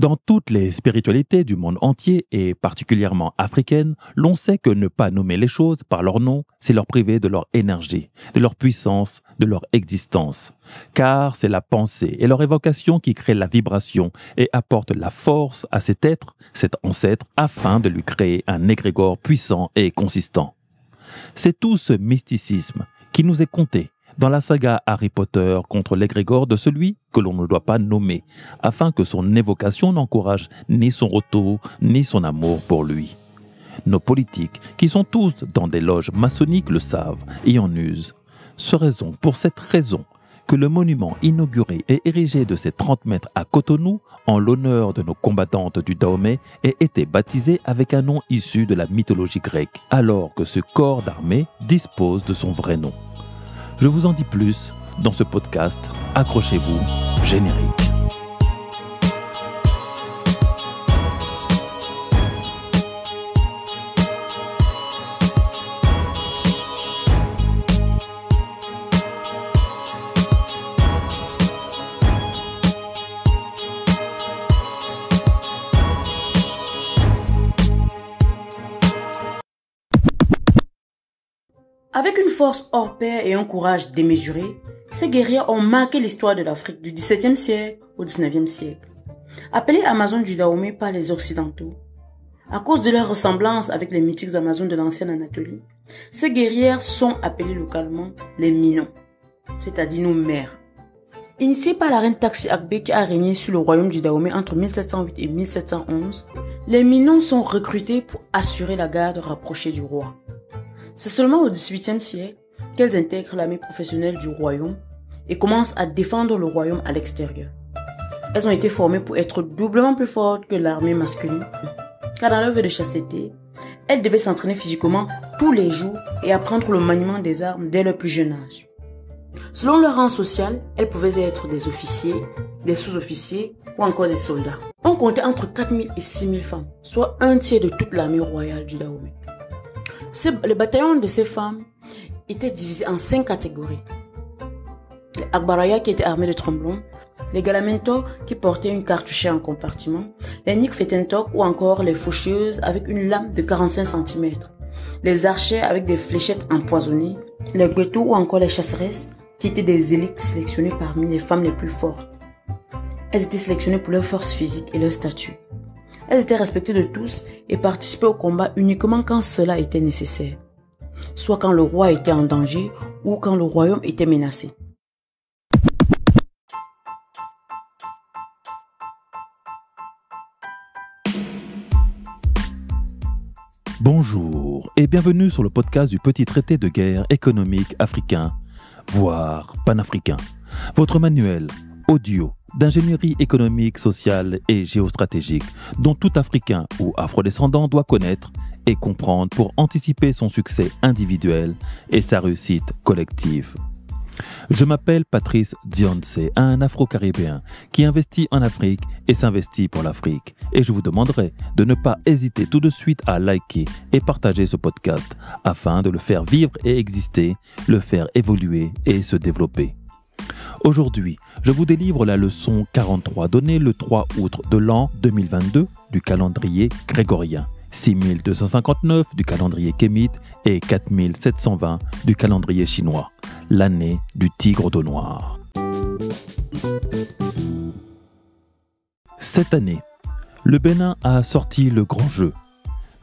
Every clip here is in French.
Dans toutes les spiritualités du monde entier, et particulièrement africaines, l'on sait que ne pas nommer les choses par leur nom, c'est leur priver de leur énergie, de leur puissance, de leur existence. Car c'est la pensée et leur évocation qui créent la vibration et apportent la force à cet être, cet ancêtre, afin de lui créer un égrégore puissant et consistant. C'est tout ce mysticisme qui nous est compté dans la saga Harry Potter contre l'égrégore de celui que l'on ne doit pas nommer, afin que son évocation n'encourage ni son retour, ni son amour pour lui. Nos politiques, qui sont tous dans des loges maçonniques, le savent et en usent. Serait donc pour cette raison que le monument inauguré et érigé de ces 30 mètres à Cotonou, en l'honneur de nos combattantes du Dahomey, ait été baptisé avec un nom issu de la mythologie grecque, alors que ce corps d'armée dispose de son vrai nom. Je vous en dis plus dans ce podcast. Accrochez-vous, générique. Avec une force hors pair et un courage démesuré, ces guerriers ont marqué l'histoire de l'Afrique du XVIIe siècle au XIXe siècle. Appelés Amazones du Dahomey par les Occidentaux, à cause de leur ressemblance avec les mythiques Amazones de l'ancienne Anatolie, ces guerrières sont appelées localement les Minons, c'est-à-dire nos mères. Initiés par la reine Taxi Akbe qui a régné sur le royaume du Dahomey entre 1708 et 1711, les Minons sont recrutés pour assurer la garde rapprochée du roi. C'est seulement au XVIIIe siècle qu'elles intègrent l'armée professionnelle du royaume et commencent à défendre le royaume à l'extérieur. Elles ont été formées pour être doublement plus fortes que l'armée masculine, car dans leur vie de chasteté, elles devaient s'entraîner physiquement tous les jours et apprendre le maniement des armes dès leur plus jeune âge. Selon leur rang social, elles pouvaient être des officiers, des sous-officiers ou encore des soldats. On comptait entre 4000 et 6000 femmes, soit un tiers de toute l'armée royale du Dahomey le bataillon de ces femmes était divisé en cinq catégories. Les Akbaraya qui étaient armés de tromblons, les Galamento qui portaient une cartouchée en compartiment, les Nikfetentok ou encore les faucheuses avec une lame de 45 cm, les archers avec des fléchettes empoisonnées, les Gweto ou encore les chasseresses qui étaient des élites sélectionnées parmi les femmes les plus fortes. Elles étaient sélectionnées pour leur force physique et leur statut. Elles étaient respectées de tous et participaient au combat uniquement quand cela était nécessaire, soit quand le roi était en danger ou quand le royaume était menacé. Bonjour et bienvenue sur le podcast du petit traité de guerre économique africain, voire panafricain. Votre manuel audio d'ingénierie économique, sociale et géostratégique dont tout Africain ou Afrodescendant doit connaître et comprendre pour anticiper son succès individuel et sa réussite collective. Je m'appelle Patrice Dionce, un Afro-Caribéen qui investit en Afrique et s'investit pour l'Afrique. Et je vous demanderai de ne pas hésiter tout de suite à liker et partager ce podcast afin de le faire vivre et exister, le faire évoluer et se développer. Aujourd'hui, je vous délivre la leçon 43 donnée le 3 août de l'an 2022 du calendrier grégorien, 6259 du calendrier kémite et 4720 du calendrier chinois, l'année du tigre d'eau noire. Cette année, le Bénin a sorti le grand jeu.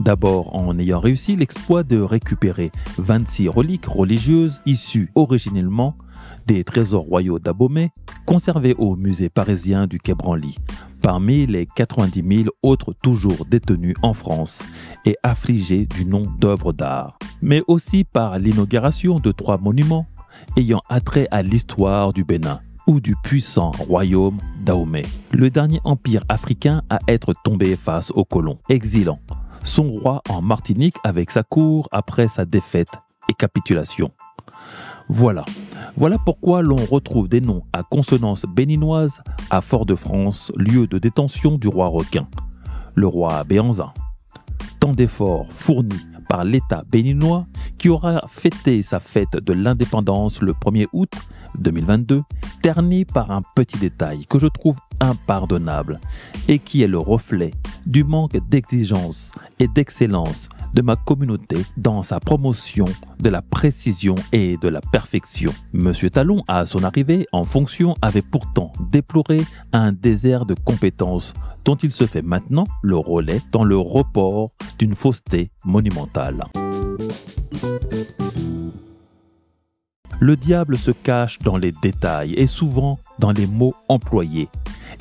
D'abord en ayant réussi l'exploit de récupérer 26 reliques religieuses issues originellement des trésors royaux d'Abomey conservés au musée parisien du Quai Branly, parmi les 90 000 autres toujours détenus en France et affligés du nom d'œuvres d'art, mais aussi par l'inauguration de trois monuments ayant attrait à l'histoire du Bénin ou du puissant royaume d'Ahomey, le dernier empire africain à être tombé face aux colons, exilant son roi en Martinique avec sa cour après sa défaite et capitulation. Voilà. Voilà pourquoi l'on retrouve des noms à consonance béninoise à Fort-de-France, lieu de détention du roi requin, le roi Béanzin. tant d'efforts fournis par l'État béninois qui aura fêté sa fête de l'indépendance le 1er août 2022, terni par un petit détail que je trouve impardonnable et qui est le reflet du manque d'exigence et d'excellence de ma communauté dans sa promotion de la précision et de la perfection. Monsieur Talon, à son arrivée en fonction, avait pourtant déploré un désert de compétences dont il se fait maintenant le relais dans le report d'une fausseté monumentale. Le diable se cache dans les détails et souvent dans les mots employés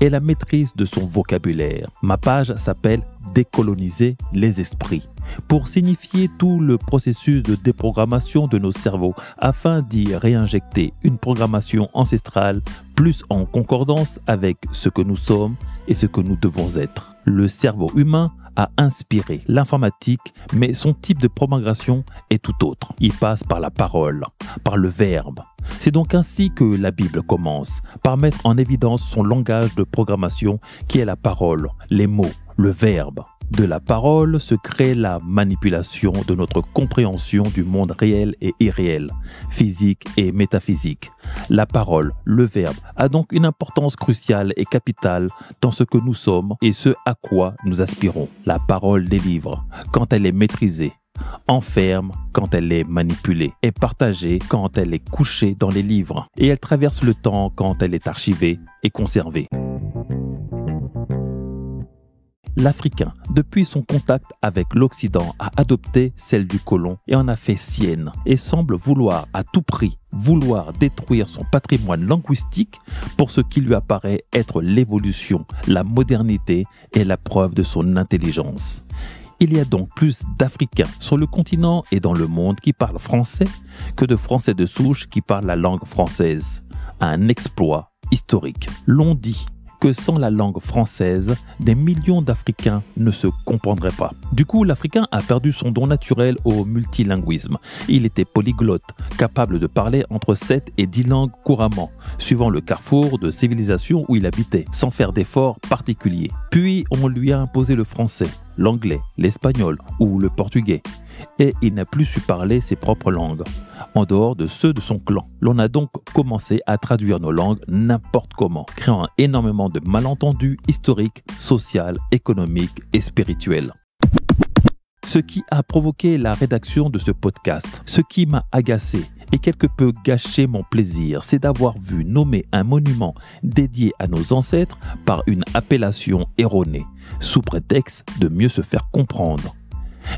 et la maîtrise de son vocabulaire. Ma page s'appelle Décoloniser les esprits pour signifier tout le processus de déprogrammation de nos cerveaux afin d'y réinjecter une programmation ancestrale plus en concordance avec ce que nous sommes et ce que nous devons être. Le cerveau humain a inspiré l'informatique, mais son type de programmation est tout autre. Il passe par la parole, par le verbe. C'est donc ainsi que la Bible commence, par mettre en évidence son langage de programmation qui est la parole, les mots, le verbe. De la parole se crée la manipulation de notre compréhension du monde réel et irréel, physique et métaphysique. La parole, le verbe, a donc une importance cruciale et capitale dans ce que nous sommes et ce à quoi nous aspirons. La parole délivre quand elle est maîtrisée, enferme quand elle est manipulée, est partagée quand elle est couchée dans les livres et elle traverse le temps quand elle est archivée et conservée. L'Africain, depuis son contact avec l'Occident, a adopté celle du colon et en a fait sienne et semble vouloir à tout prix vouloir détruire son patrimoine linguistique pour ce qui lui apparaît être l'évolution, la modernité et la preuve de son intelligence. Il y a donc plus d'Africains sur le continent et dans le monde qui parlent français que de Français de souche qui parlent la langue française. Un exploit historique. L'on dit que sans la langue française, des millions d'Africains ne se comprendraient pas. Du coup, l'Africain a perdu son don naturel au multilinguisme. Il était polyglotte, capable de parler entre 7 et 10 langues couramment, suivant le carrefour de civilisation où il habitait, sans faire d'efforts particuliers. Puis, on lui a imposé le français, l'anglais, l'espagnol ou le portugais et il n'a plus su parler ses propres langues, en dehors de ceux de son clan. L'on a donc commencé à traduire nos langues n'importe comment, créant énormément de malentendus historiques, sociaux, économiques et spirituels. Ce qui a provoqué la rédaction de ce podcast, ce qui m'a agacé et quelque peu gâché mon plaisir, c'est d'avoir vu nommer un monument dédié à nos ancêtres par une appellation erronée, sous prétexte de mieux se faire comprendre.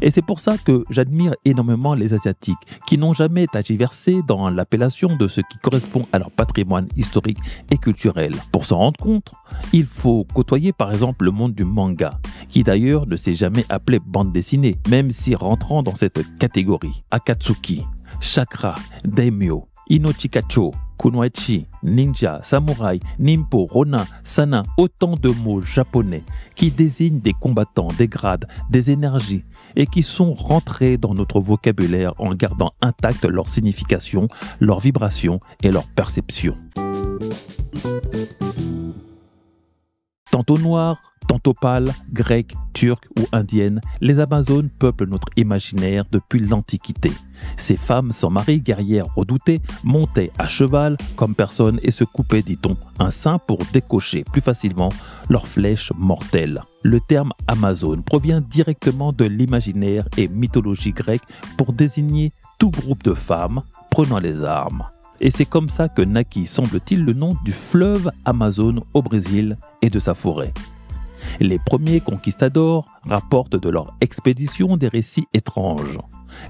Et c'est pour ça que j'admire énormément les Asiatiques, qui n'ont jamais tagiversé dans l'appellation de ce qui correspond à leur patrimoine historique et culturel. Pour s'en rendre compte, il faut côtoyer par exemple le monde du manga, qui d'ailleurs ne s'est jamais appelé bande dessinée, même si rentrant dans cette catégorie. Akatsuki, Chakra, Daimyo, Inochikacho, Kunoichi, ninja, samouraï, nimpo, ronin, sana, autant de mots japonais qui désignent des combattants, des grades, des énergies et qui sont rentrés dans notre vocabulaire en gardant intacte leur signification, leur vibration et leur perception. Tantôt noir, tantôt pâle, grec, turc ou indienne, les Amazones peuplent notre imaginaire depuis l'Antiquité. Ces femmes sans mari, guerrières redoutées, montaient à cheval comme personne et se coupaient, dit-on, un sein pour décocher plus facilement leurs flèches mortelles. Le terme Amazone provient directement de l'imaginaire et mythologie grecque pour désigner tout groupe de femmes prenant les armes. Et c'est comme ça que naquit, semble-t-il, le nom du fleuve Amazone au Brésil et de sa forêt. Les premiers conquistadors rapportent de leur expédition des récits étranges.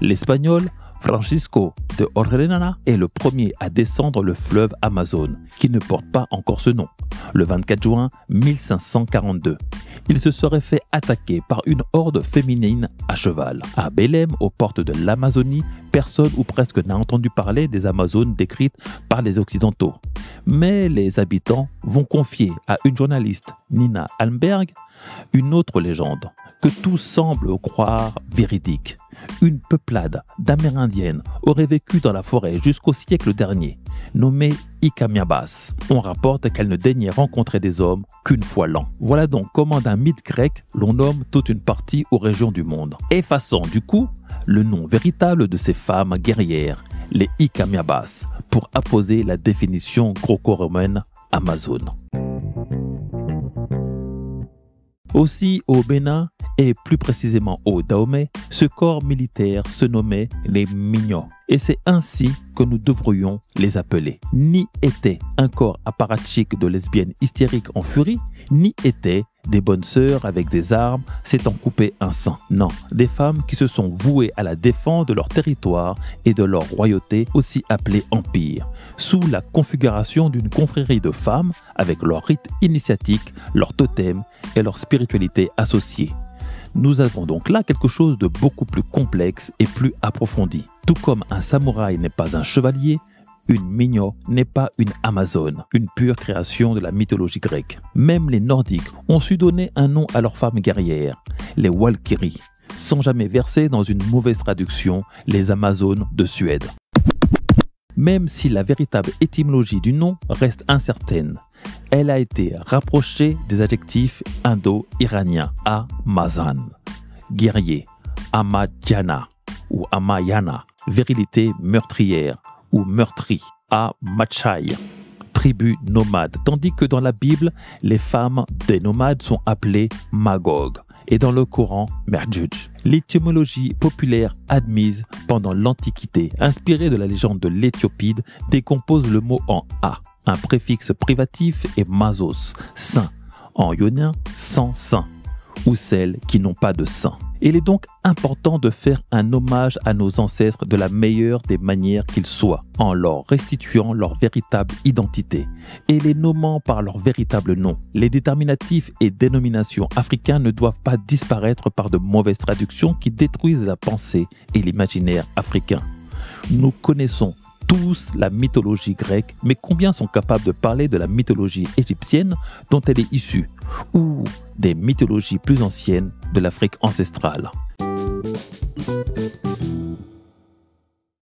L'espagnol Francisco de Orellana est le premier à descendre le fleuve Amazone, qui ne porte pas encore ce nom, le 24 juin 1542. Il se serait fait attaquer par une horde féminine à cheval. À Belém, aux portes de l'Amazonie, personne ou presque n'a entendu parler des Amazones décrites par les Occidentaux. Mais les habitants vont confier à une journaliste, Nina Almberg, une autre légende que tout semble croire véridique. Une peuplade d'Amérindiennes aurait vécu dans la forêt jusqu'au siècle dernier. nommée Ikamiabas. On rapporte qu'elle ne daignait rencontrer des hommes qu'une fois l'an. Voilà donc comment d'un mythe grec, l'on nomme toute une partie aux régions du monde, effaçant du coup le nom véritable de ces femmes guerrières, les Ikamiabas, pour apposer la définition gréco-romaine Amazone. Aussi au Bénin et plus précisément au Dahomey, ce corps militaire se nommait les Mignons. Et c'est ainsi que nous devrions les appeler. Ni était un corps apparatchik de lesbiennes hystériques en furie, ni était des bonnes sœurs avec des armes s'étant coupé un sein. Non, des femmes qui se sont vouées à la défense de leur territoire et de leur royauté, aussi appelée empire, sous la configuration d'une confrérie de femmes avec leur rite initiatique, leur totem et leur spiritualité associée. Nous avons donc là quelque chose de beaucoup plus complexe et plus approfondi. Tout comme un samouraï n'est pas un chevalier, une Mignon n'est pas une Amazone, une pure création de la mythologie grecque. Même les Nordiques ont su donner un nom à leurs femmes guerrières, les Walkyries, sans jamais verser dans une mauvaise traduction les Amazones de Suède. Même si la véritable étymologie du nom reste incertaine, elle a été rapprochée des adjectifs indo-iraniens Amazan, guerrier, Amadjana ou Amayana, virilité meurtrière ou meurtri, Amachai, tribu nomade, tandis que dans la Bible, les femmes des nomades sont appelées Magog et dans le Coran, Merjuj. L'étymologie populaire admise pendant l'Antiquité, inspirée de la légende de l'Éthiopide, décompose le mot en A un préfixe privatif est mazos, saint, en ionien sans saint, ou celles qui n'ont pas de saint. Il est donc important de faire un hommage à nos ancêtres de la meilleure des manières qu'ils soient, en leur restituant leur véritable identité et les nommant par leur véritable nom. Les déterminatifs et dénominations africains ne doivent pas disparaître par de mauvaises traductions qui détruisent la pensée et l'imaginaire africain. Nous connaissons tous la mythologie grecque, mais combien sont capables de parler de la mythologie égyptienne dont elle est issue, ou des mythologies plus anciennes de l'Afrique ancestrale?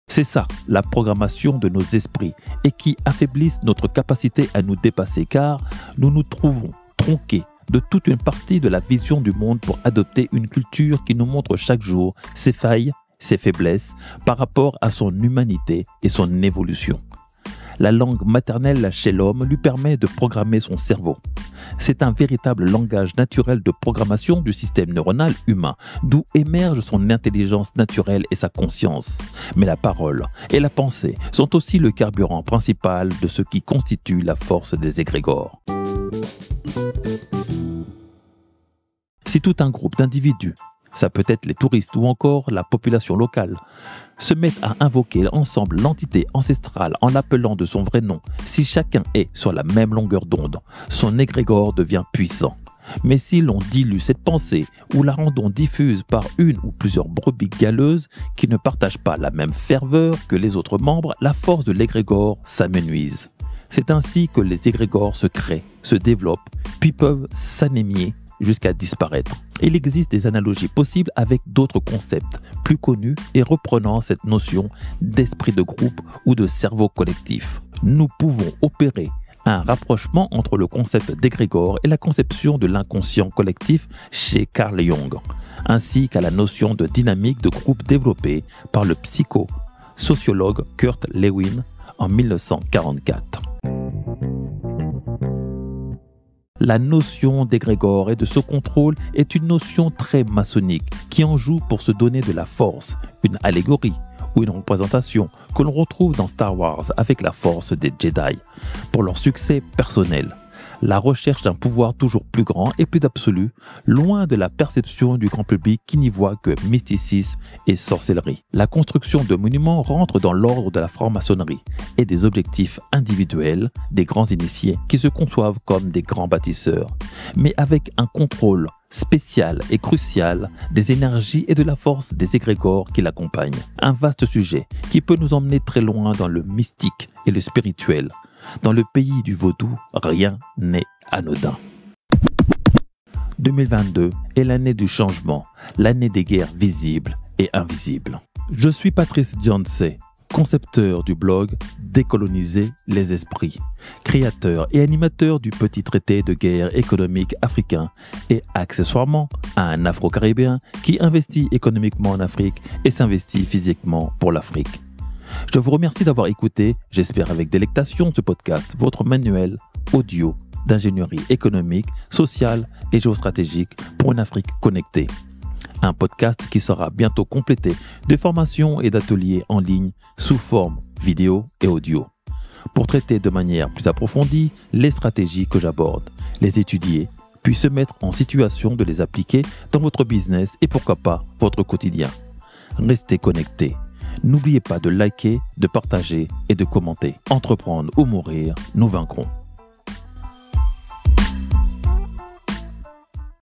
C'est ça, la programmation de nos esprits, et qui affaiblissent notre capacité à nous dépasser, car nous nous trouvons tronqués de toute une partie de la vision du monde pour adopter une culture qui nous montre chaque jour ses failles, ses faiblesses par rapport à son humanité et son évolution. La langue maternelle chez l'homme lui permet de programmer son cerveau. C'est un véritable langage naturel de programmation du système neuronal humain, d'où émerge son intelligence naturelle et sa conscience. Mais la parole et la pensée sont aussi le carburant principal de ce qui constitue la force des égrégores. Si tout un groupe d'individus ça peut être les touristes ou encore la population locale, se mettent à invoquer ensemble l'entité ancestrale en l'appelant de son vrai nom, si chacun est sur la même longueur d'onde, son égrégore devient puissant. Mais si l'on dilue cette pensée ou la rendons diffuse par une ou plusieurs brebis galeuses qui ne partagent pas la même ferveur que les autres membres, la force de l'égrégore s'amenuise. C'est ainsi que les égrégores se créent, se développent, puis peuvent s'anémier jusqu'à disparaître. Il existe des analogies possibles avec d'autres concepts plus connus et reprenant cette notion d'esprit de groupe ou de cerveau collectif. Nous pouvons opérer un rapprochement entre le concept d'égrégore et la conception de l'inconscient collectif chez Carl Jung, ainsi qu'à la notion de dynamique de groupe développée par le psycho-sociologue Kurt Lewin en 1944 la notion d'égrégore et de ce contrôle est une notion très maçonnique qui en joue pour se donner de la force, une allégorie ou une représentation que l'on retrouve dans Star Wars avec la force des Jedi. Pour leur succès personnel la recherche d'un pouvoir toujours plus grand et plus absolu, loin de la perception du grand public qui n'y voit que mysticisme et sorcellerie. La construction de monuments rentre dans l'ordre de la franc-maçonnerie et des objectifs individuels des grands initiés qui se conçoivent comme des grands bâtisseurs, mais avec un contrôle spécial et crucial des énergies et de la force des égrégores qui l'accompagnent. Un vaste sujet qui peut nous emmener très loin dans le mystique et le spirituel, dans le pays du vaudou, rien n'est anodin. 2022 est l'année du changement, l'année des guerres visibles et invisibles. Je suis Patrice Dianse, concepteur du blog Décoloniser les esprits, créateur et animateur du petit traité de guerre économique africain et accessoirement un Afro-Caribéen qui investit économiquement en Afrique et s'investit physiquement pour l'Afrique. Je vous remercie d'avoir écouté, j'espère avec délectation, ce podcast, votre manuel audio d'ingénierie économique, sociale et géostratégique pour une Afrique connectée un podcast qui sera bientôt complété de formations et d'ateliers en ligne sous forme vidéo et audio. Pour traiter de manière plus approfondie les stratégies que j'aborde, les étudier, puis se mettre en situation de les appliquer dans votre business et pourquoi pas votre quotidien. Restez connectés. N'oubliez pas de liker, de partager et de commenter. Entreprendre ou mourir, nous vaincrons.